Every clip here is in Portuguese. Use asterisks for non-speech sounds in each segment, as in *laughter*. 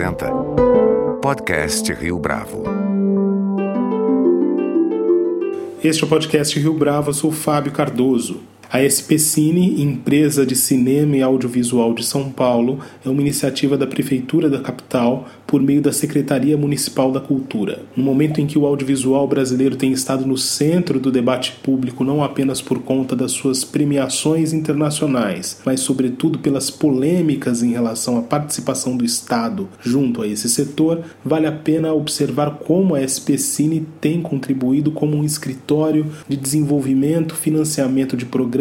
apresenta Podcast Rio Bravo. Este é o podcast Rio Bravo, eu sou Fábio Cardoso. A SP Cine, empresa de cinema e audiovisual de São Paulo, é uma iniciativa da Prefeitura da capital por meio da Secretaria Municipal da Cultura. No momento em que o audiovisual brasileiro tem estado no centro do debate público não apenas por conta das suas premiações internacionais, mas sobretudo pelas polêmicas em relação à participação do Estado junto a esse setor, vale a pena observar como a SP Cine tem contribuído como um escritório de desenvolvimento, financiamento de programas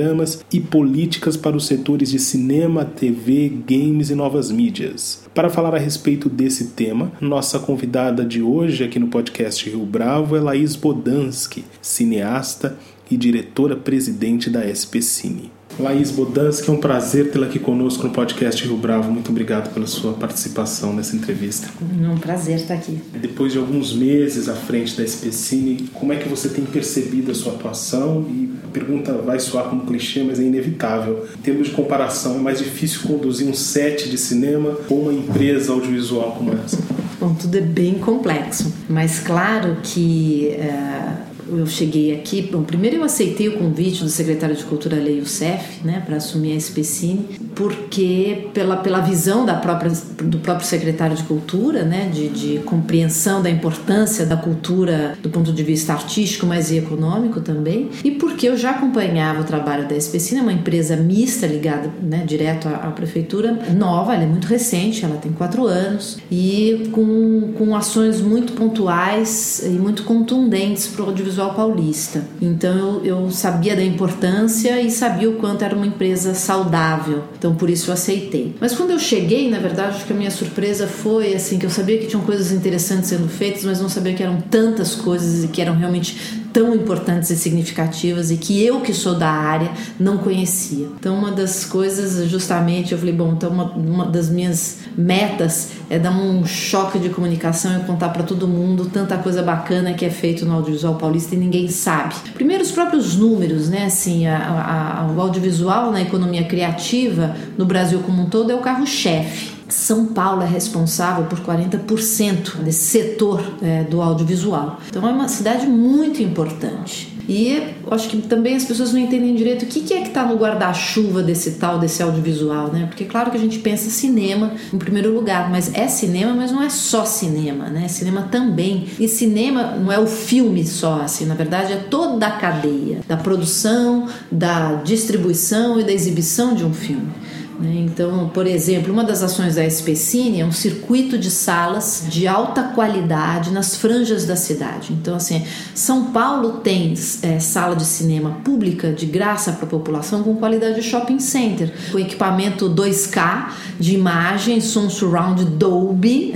e políticas para os setores de cinema, TV, games e novas mídias. Para falar a respeito desse tema, nossa convidada de hoje aqui no podcast Rio Bravo é Laís Bodansky, cineasta e diretora-presidente da SP Cine. Laís Bodansky, é um prazer tê-la aqui conosco no podcast Rio Bravo. Muito obrigado pela sua participação nessa entrevista. É um prazer estar aqui. Depois de alguns meses à frente da SP Cine, como é que você tem percebido a sua atuação? E pergunta vai soar como clichê, mas é inevitável. Em termos de comparação, é mais difícil conduzir um set de cinema ou uma empresa audiovisual como essa? Bom, tudo é bem complexo, mas claro que... Uh eu cheguei aqui, bom, primeiro eu aceitei o convite do secretário de Cultura Lei Youssef, né, para assumir a SPCine, porque pela, pela visão da própria, do próprio secretário de Cultura, né, de, de compreensão da importância da cultura do ponto de vista artístico, mas e econômico também, e porque eu já acompanhava o trabalho da SPCine, uma empresa mista ligada, né, direto à, à prefeitura, nova, ela é muito recente, ela tem quatro anos, e com, com ações muito pontuais e muito contundentes para o audiovisual paulista. Então eu, eu sabia da importância e sabia o quanto era uma empresa saudável. Então por isso eu aceitei. Mas quando eu cheguei, na verdade, acho que a minha surpresa foi assim que eu sabia que tinham coisas interessantes sendo feitas, mas não sabia que eram tantas coisas e que eram realmente tão importantes e significativas e que eu que sou da área não conhecia. Então uma das coisas justamente eu falei, bom, então uma, uma das minhas metas é dar um choque de comunicação e contar para todo mundo tanta coisa bacana que é feito no audiovisual paulista e ninguém sabe. Primeiro os próprios números, né? Assim, a, a, o audiovisual na economia criativa no Brasil como um todo é o carro-chefe. São Paulo é responsável por 40% desse setor é, do audiovisual. Então é uma cidade muito importante. E acho que também as pessoas não entendem direito o que, é que está no guarda-chuva desse tal, desse audiovisual, né? Porque claro que a gente pensa cinema em primeiro lugar, mas é cinema, mas não é só cinema, né? Cinema também. E cinema não é o filme só, assim, na verdade é toda a cadeia da produção, da distribuição e da exibição de um filme. Né? Então, por exemplo, uma das ações da SPCine é um circuito de salas de alta qualidade nas franjas da cidade. Então, assim, São Paulo tem é, sala de cinema pública de graça para a população com qualidade de shopping center, com equipamento 2K de imagem, som surround Dolby,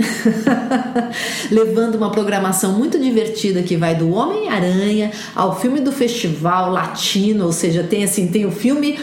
*laughs* levando uma programação muito divertida que vai do Homem-Aranha ao filme do festival latino, ou seja, tem assim, tem o filme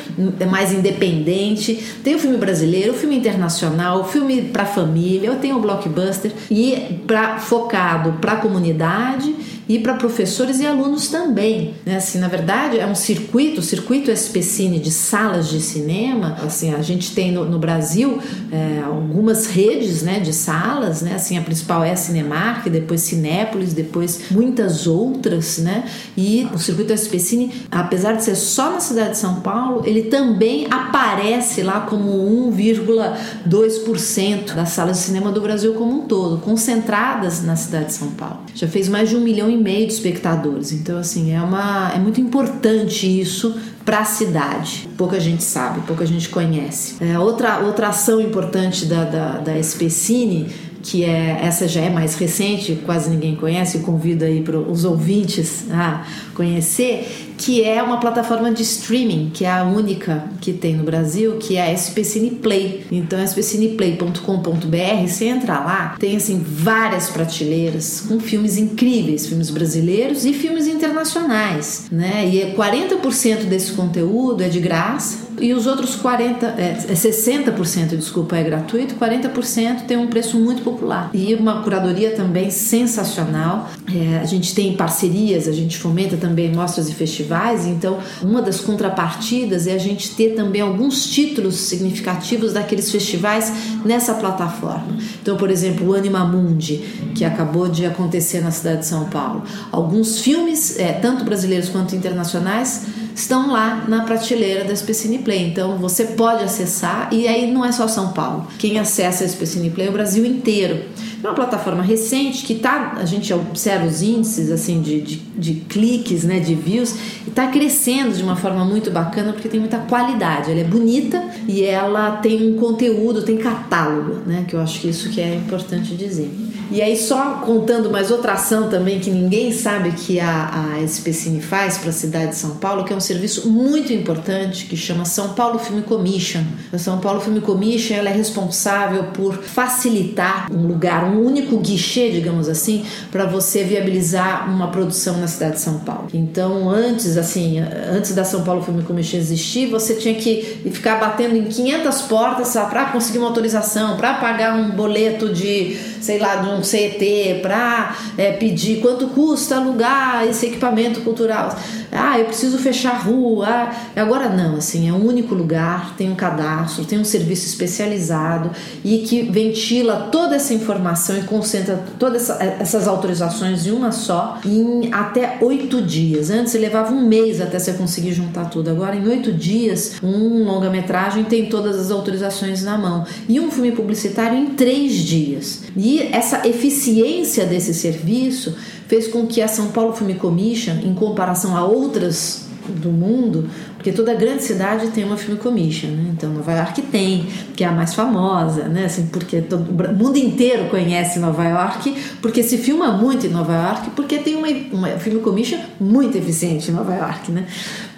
mais independente, tem tem o filme brasileiro, o filme internacional, o filme para família, eu tenho o blockbuster e para focado para a comunidade e para professores e alunos também. Né? Assim, na verdade, é um circuito, o circuito SPCine de salas de cinema. Assim, a gente tem no, no Brasil é, algumas redes né, de salas, né? Assim, a principal é a Cinemark, depois Cinépolis, depois muitas outras, né? E o circuito SPCine, apesar de ser só na cidade de São Paulo, ele também aparece lá como 1,2% das salas de cinema do Brasil como um todo, concentradas na cidade de São Paulo. Já fez mais de um milhão e meio de espectadores. Então, assim, é, uma, é muito importante isso para a cidade. Pouca gente sabe, pouca gente conhece. É, outra, outra ação importante da, da, da SPCine que é essa já é mais recente, quase ninguém conhece, convido aí para os ouvintes a conhecer, que é uma plataforma de streaming, que é a única que tem no Brasil, que é a SPCine Play. Então, spcineplay.com.br, você entra lá, tem assim várias prateleiras com filmes incríveis, filmes brasileiros e filmes internacionais, né? E 40% desse conteúdo é de graça e os outros 40, é, 60%, é desculpa, é gratuito, 40% tem um preço muito popular. E uma curadoria também sensacional. É, a gente tem parcerias, a gente fomenta também mostras e festivais festivais, então uma das contrapartidas é a gente ter também alguns títulos significativos daqueles festivais nessa plataforma. Então, por exemplo, o Anima Mundi, que acabou de acontecer na cidade de São Paulo. Alguns filmes, é, tanto brasileiros quanto internacionais, estão lá na prateleira da Specine Play. Então você pode acessar e aí não é só São Paulo. Quem acessa a Specine Play é o Brasil inteiro. É uma plataforma recente que tá, a gente observa os índices assim de, de, de cliques, né, de views, e está crescendo de uma forma muito bacana porque tem muita qualidade. Ela é bonita e ela tem um conteúdo, tem catálogo, né, que eu acho que isso que é importante dizer. E aí, só contando mais outra ação também que ninguém sabe que a, a SPCine faz para a cidade de São Paulo, que é um serviço muito importante que chama São Paulo Film Commission. A São Paulo Film Commission ela é responsável por facilitar um lugar, um único guichê, digamos assim, para você viabilizar uma produção na cidade de São Paulo. Então, antes, assim, antes da São Paulo Film Commission existir, você tinha que ficar batendo em 500 portas para conseguir uma autorização, para pagar um boleto de, sei lá, de um um CET, para é, pedir quanto custa alugar esse equipamento cultural. Ah, eu preciso fechar a rua. Agora não, assim, é um único lugar, tem um cadastro, tem um serviço especializado e que ventila toda essa informação e concentra todas essas autorizações em uma só em até oito dias. Antes levava um mês até você conseguir juntar tudo. Agora, em oito dias, um longa-metragem tem todas as autorizações na mão. E um filme publicitário em três dias. E essa eficiência desse serviço fez com que a São Paulo Film Commission, em comparação a outras do mundo, porque toda grande cidade tem uma film commission, né? Então Nova York tem, que é a mais famosa, né? Assim, porque todo, o mundo inteiro conhece Nova York, porque se filma muito em Nova York, porque tem uma, uma film commission muito eficiente em Nova York, né?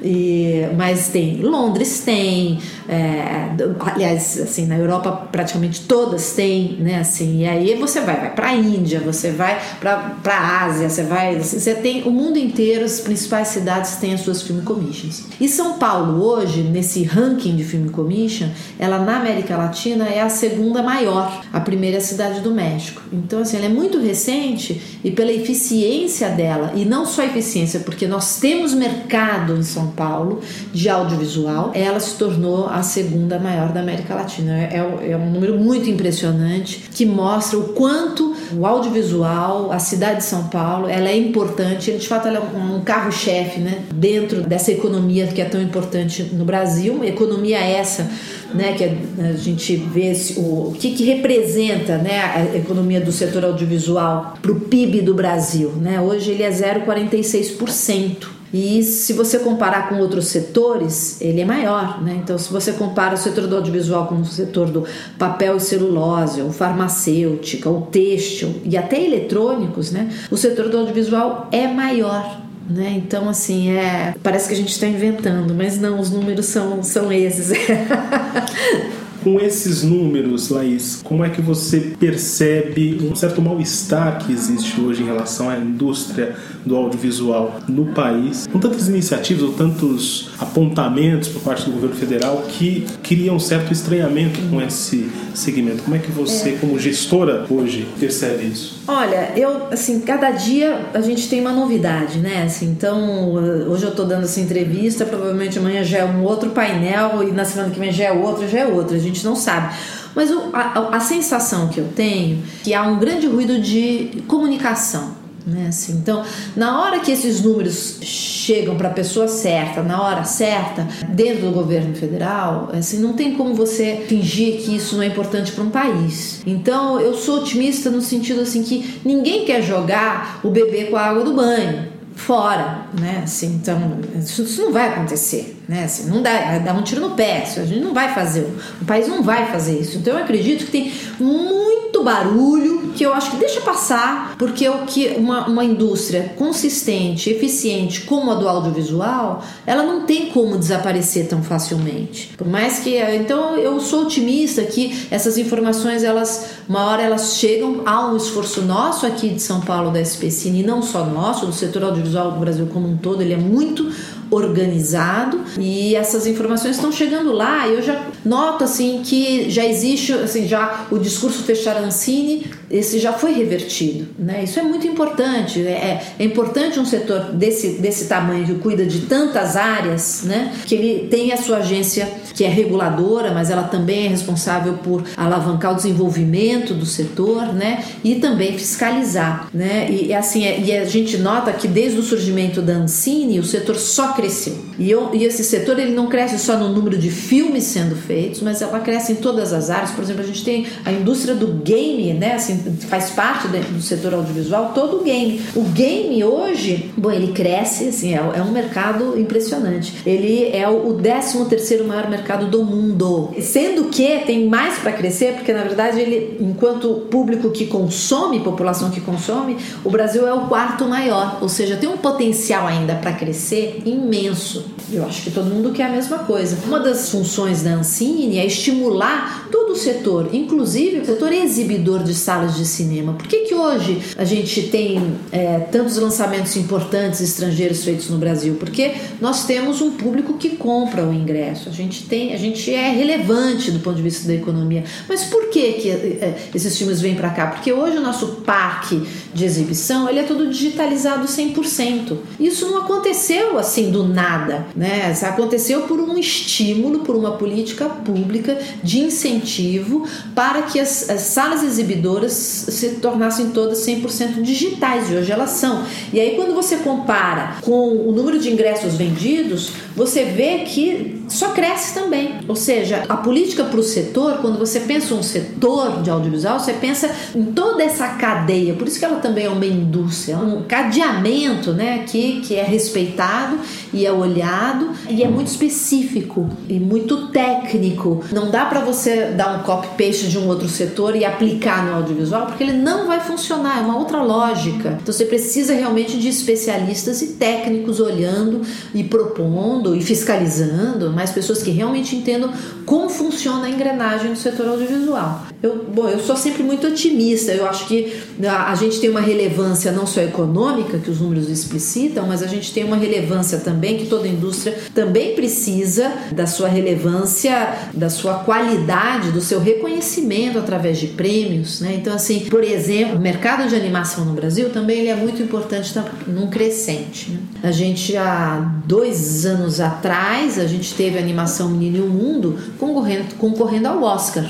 E, mas tem Londres tem, é, aliás, assim na Europa praticamente todas têm, né? Assim, e aí você vai, vai para a Índia, você vai para a Ásia, você vai, você tem o mundo inteiro, as principais cidades têm as suas film commissions. E são são Paulo, hoje, nesse ranking de Film Commission, ela na América Latina é a segunda maior, a primeira é a cidade do México. Então, assim, ela é muito recente e pela eficiência dela, e não só eficiência, porque nós temos mercado em São Paulo de audiovisual, ela se tornou a segunda maior da América Latina. É, é, é um número muito impressionante que mostra o quanto o audiovisual, a cidade de São Paulo, ela é importante, de fato ela é um carro-chefe né, dentro dessa economia que é tão importante no Brasil, economia essa, né, que a gente vê o, o que, que representa né, a economia do setor audiovisual para o PIB do Brasil. Né? Hoje ele é 0,46%. E se você comparar com outros setores, ele é maior, né? Então, se você compara o setor do audiovisual com o setor do papel e celulose, ou farmacêutica, ou têxtil e até eletrônicos, né? O setor do audiovisual é maior. Né? Então, assim, é, parece que a gente está inventando, mas não, os números são, são esses. *laughs* Com esses números, Laís, como é que você percebe um certo mal-estar que existe hoje em relação à indústria do audiovisual no país, com tantas iniciativas ou tantos apontamentos por parte do governo federal que criam um certo estranhamento com esse segmento? Como é que você, é. como gestora hoje, percebe isso? Olha, eu, assim, cada dia a gente tem uma novidade, né? Assim, então, hoje eu estou dando essa entrevista, provavelmente amanhã já é um outro painel e na semana que vem já é outro, já é outro, a gente não sabe. Mas o, a, a sensação que eu tenho é que há um grande ruído de comunicação né? Assim, então, na hora que esses números chegam para a pessoa certa, na hora certa, dentro do governo federal, assim, não tem como você fingir que isso não é importante para um país. Então, eu sou otimista no sentido assim que ninguém quer jogar o bebê com a água do banho fora, né? Assim, então, isso, não vai acontecer, né? Assim, não dá, dar um tiro no pé, a gente não vai fazer, o país não vai fazer isso. Então, eu acredito que tem muito barulho que eu acho que deixa passar, porque o que uma, uma indústria consistente, eficiente como a do audiovisual, ela não tem como desaparecer tão facilmente. Por mais que, então, eu sou otimista que essas informações, elas, uma hora elas chegam a um esforço nosso aqui de São Paulo da SPCine, e não só nosso, do setor audiovisual do Brasil como um todo, ele é muito organizado e essas informações estão chegando lá. Eu já noto assim que já existe assim já o discurso Fecharancini esse já foi revertido. Né? Isso é muito importante. É, é importante um setor desse, desse tamanho que cuida de tantas áreas, né? que ele tenha a sua agência que é reguladora, mas ela também é responsável por alavancar o desenvolvimento do setor né? e também fiscalizar. Né? E, assim, é, e a gente nota que desde o surgimento da Ancine, o setor só cresceu. E, eu, e esse setor ele não cresce só no número de filmes sendo feitos, mas ela cresce em todas as áreas. Por exemplo, a gente tem a indústria do game, né? Assim, faz parte do setor audiovisual todo o game. O game hoje, bom, ele cresce, assim, é, é um mercado impressionante. Ele é o 13 terceiro maior mercado do mundo, sendo que tem mais para crescer, porque na verdade ele, enquanto público que consome, população que consome, o Brasil é o quarto maior, ou seja, tem um potencial ainda para crescer imenso. Eu acho que todo mundo quer a mesma coisa. Uma das funções da Ancine é estimular todo o setor, inclusive o setor exibidor de salas de cinema. Por que, que hoje a gente tem é, tantos lançamentos importantes estrangeiros feitos no Brasil? Porque nós temos um público que compra o ingresso. A gente tem, a gente é relevante do ponto de vista da economia. Mas por que, que é, esses filmes vêm para cá? Porque hoje o nosso parque de exibição ele é todo digitalizado 100%. Isso não aconteceu assim do nada, né? Isso aconteceu por um estímulo, por uma política pública de incentivo para que as, as salas exibidoras se tornassem todas 100% digitais e hoje elas são. E aí quando você compara com o número de ingressos vendidos, você vê que só cresce também. Ou seja, a política para o setor, quando você pensa um setor de audiovisual, você pensa em toda essa cadeia. Por isso que ela também é uma indústria, um cadeamento, né, que, que é respeitado e é olhado e é muito específico e muito técnico. Não dá para você dar um copy paste de um outro setor e aplicar no audiovisual, porque ele não vai funcionar, é uma outra lógica. Então você precisa realmente de especialistas e técnicos olhando e propondo e fiscalizando, mais pessoas que realmente entendam como funciona a engrenagem do setor audiovisual. Eu, bom, eu sou sempre muito otimista. Eu acho que a, a gente tem uma relevância não só econômica, que os números explicitam, mas a gente tem uma relevância também que toda indústria também precisa da sua relevância, da sua qualidade, do seu reconhecimento através de prêmios, né? Então, assim, por exemplo, mercado de animação no Brasil também ele é muito importante num crescente. Né? A gente há dois anos atrás a gente teve a animação Menino e o Mundo concorrendo, concorrendo ao Oscar.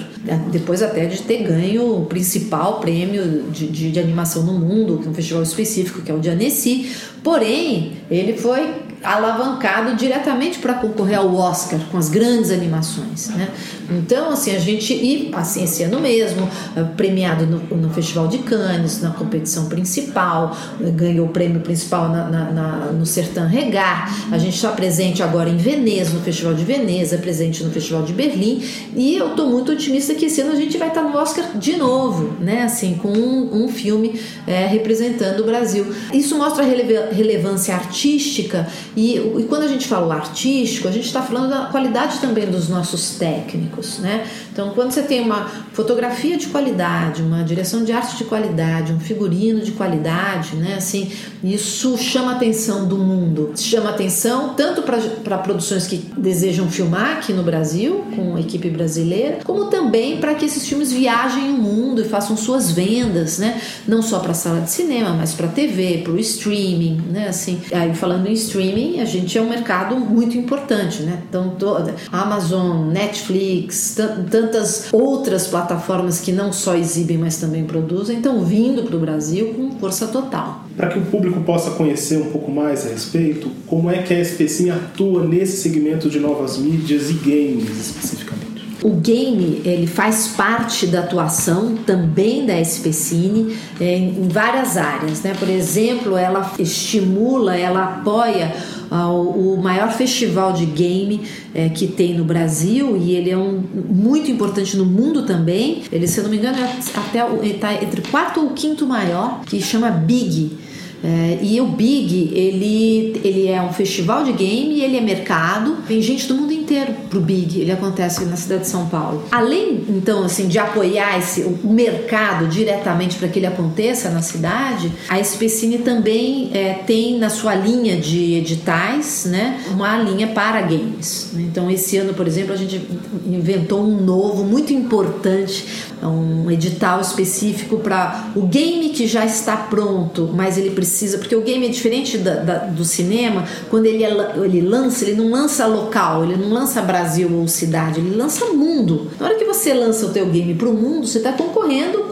Depois até de ter ganho o principal prêmio de, de, de animação no mundo, que é um festival específico, que é o de Annecy. Porém, ele foi alavancado diretamente para concorrer ao Oscar com as grandes animações, né? Então, assim, a gente e esse ano mesmo eh, premiado no, no Festival de Cannes na competição principal, eh, ganhou o prêmio principal na, na, na, no Sertã Regar. A gente está presente agora em Veneza, no Festival de Veneza, presente no Festival de Berlim e eu estou muito otimista que esse ano a gente vai estar tá no Oscar de novo, né? Assim, com um, um filme é, representando o Brasil. Isso mostra a relevância artística e, e quando a gente fala artístico, a gente está falando da qualidade também dos nossos técnicos, né? Então, quando você tem uma fotografia de qualidade, uma direção de arte de qualidade, um figurino de qualidade, né? Assim, isso chama a atenção do mundo. Chama atenção tanto para produções que desejam filmar aqui no Brasil, com a equipe brasileira, como também para que esses filmes viajem o mundo e façam suas vendas, né? Não só para a sala de cinema, mas para a TV, para o streaming, né? Assim, aí falando em streaming, a gente é um mercado muito importante, né? Então, toda Amazon, Netflix, tantas outras plataformas que não só exibem, mas também produzem, estão vindo para o Brasil com força total. Para que o público possa conhecer um pouco mais a respeito, como é que a SPCIN atua nesse segmento de novas mídias e games especificamente? O game ele faz parte da atuação também da SPCine é, em várias áreas, né? Por exemplo, ela estimula, ela apoia o maior festival de game é, que tem no Brasil e ele é um, muito importante no mundo também. Ele, se eu não me engano, é até está entre quarto ou quinto maior, que chama Big. É, e o Big, ele, ele é um festival de game, ele é mercado, vem gente do mundo inteiro inteiro para o Big, ele acontece na cidade de São Paulo. Além, então, assim, de apoiar esse, o mercado diretamente para que ele aconteça na cidade, a Especine também é, tem na sua linha de editais, né, uma linha para games. Então, esse ano, por exemplo, a gente inventou um novo, muito importante, um edital específico para o game que já está pronto, mas ele precisa, porque o game é diferente da, da, do cinema, quando ele, é, ele lança, ele não lança local, ele não lança Brasil ou cidade, ele lança mundo. Na hora que você lança o teu game para o mundo, você está concorrendo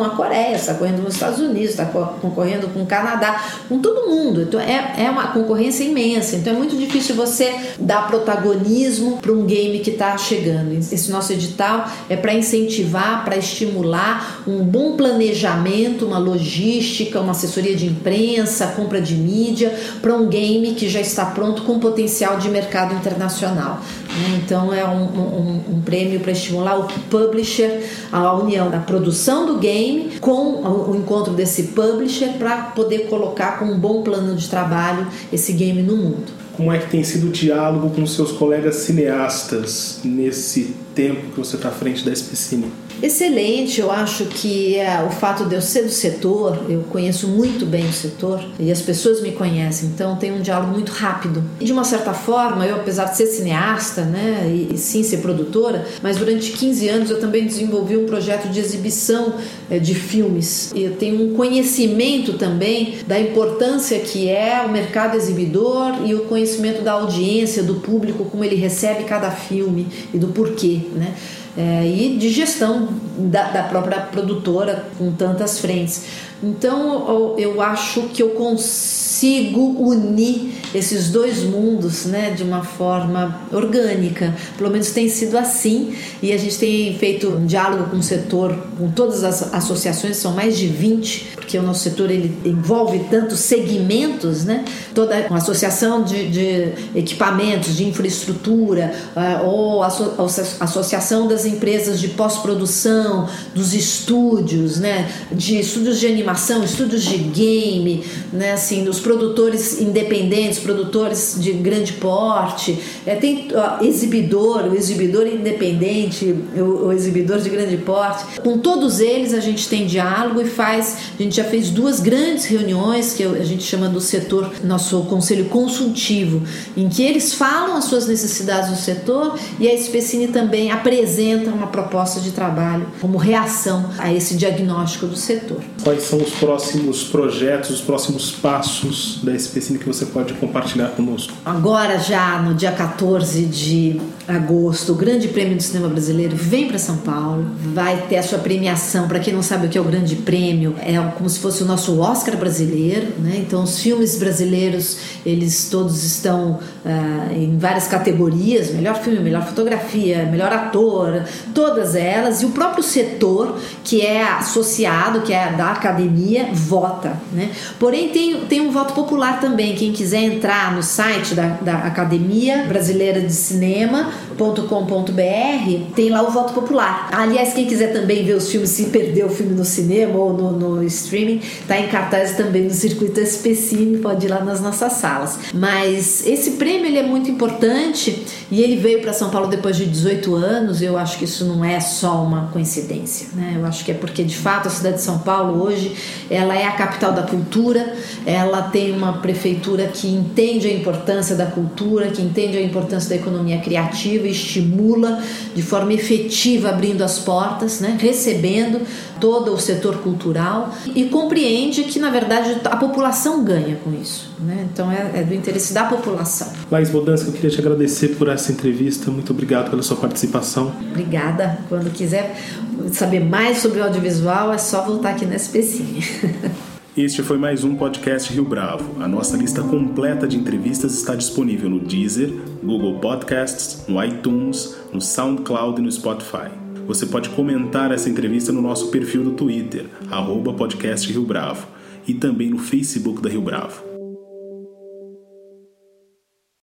com a Coreia, está correndo nos Estados Unidos, está concorrendo com o Canadá, com todo mundo. Então é, é uma concorrência imensa. Então é muito difícil você dar protagonismo para um game que está chegando. Esse nosso edital é para incentivar, para estimular um bom planejamento, uma logística, uma assessoria de imprensa, compra de mídia para um game que já está pronto com potencial de mercado internacional. Né? Então é um, um, um prêmio para estimular o publisher, a união da produção do game game com o encontro desse publisher para poder colocar com um bom plano de trabalho esse game no mundo. Como é que tem sido o diálogo com seus colegas cineastas nesse tempo que você está à frente da Especine? Excelente, eu acho que é, o fato de eu ser do setor, eu conheço muito bem o setor e as pessoas me conhecem, então tem um diálogo muito rápido. E de uma certa forma, eu apesar de ser cineasta, né, e, e sim ser produtora, mas durante 15 anos eu também desenvolvi um projeto de exibição é, de filmes. E eu tenho um conhecimento também da importância que é o mercado exibidor e o conhecimento da audiência, do público, como ele recebe cada filme e do porquê, né? É, e de gestão da, da própria produtora com tantas frentes. Então eu acho que eu consigo unir esses dois mundos né, de uma forma orgânica. Pelo menos tem sido assim. E a gente tem feito um diálogo com o setor, com todas as associações, são mais de 20, porque o nosso setor ele envolve tantos segmentos, né? toda a associação de, de equipamentos, de infraestrutura, uh, ou associação das empresas de pós-produção, dos estúdios, né? de estúdios de animação animação, estúdios de game, né, assim, dos produtores independentes, produtores de grande porte, é, tem ó, exibidor, o exibidor independente, o, o, exibidor de grande porte. Com todos eles a gente tem diálogo e faz, a gente já fez duas grandes reuniões que a gente chama do setor, nosso conselho consultivo, em que eles falam as suas necessidades do setor e a Especine também apresenta uma proposta de trabalho como reação a esse diagnóstico do setor. Quais são os próximos projetos, os próximos passos da SPCine que você pode compartilhar conosco? Agora, já no dia 14 de agosto, o Grande Prêmio do Cinema Brasileiro vem para São Paulo, vai ter a sua premiação. Para quem não sabe o que é o Grande Prêmio, é como se fosse o nosso Oscar brasileiro, né? Então, os filmes brasileiros, eles todos estão uh, em várias categorias: melhor filme, melhor fotografia, melhor ator, todas elas, e o próprio setor que é associado, que é da academia, vota, né? Porém, tem, tem um voto popular também. Quem quiser entrar no site da, da Academia Brasileira de Cinema com.br tem lá o voto popular. Aliás, quem quiser também ver os filmes, se perdeu o filme no cinema ou no, no streaming, tá em cartaz também no circuito SPCine, pode ir lá nas nossas salas. Mas esse prêmio ele é muito importante e ele veio para São Paulo depois de 18 anos. Eu acho que isso não é só uma coincidência, né? Eu acho que é porque de fato a cidade de São Paulo hoje ela é a capital da cultura, ela tem uma prefeitura que entende a importância da cultura, que entende a importância da economia criativa estimula de forma efetiva abrindo as portas, né, recebendo todo o setor cultural e compreende que na verdade a população ganha com isso, né? Então é, é do interesse da população. Laís Bodansky, eu queria te agradecer por essa entrevista. Muito obrigado pela sua participação. Obrigada. Quando quiser saber mais sobre o audiovisual, é só voltar aqui na *laughs* Este foi mais um podcast Rio Bravo. A nossa lista completa de entrevistas está disponível no Deezer, Google Podcasts, no iTunes, no SoundCloud e no Spotify. Você pode comentar essa entrevista no nosso perfil do Twitter, arroba podcast Rio Bravo, e também no Facebook da Rio Bravo.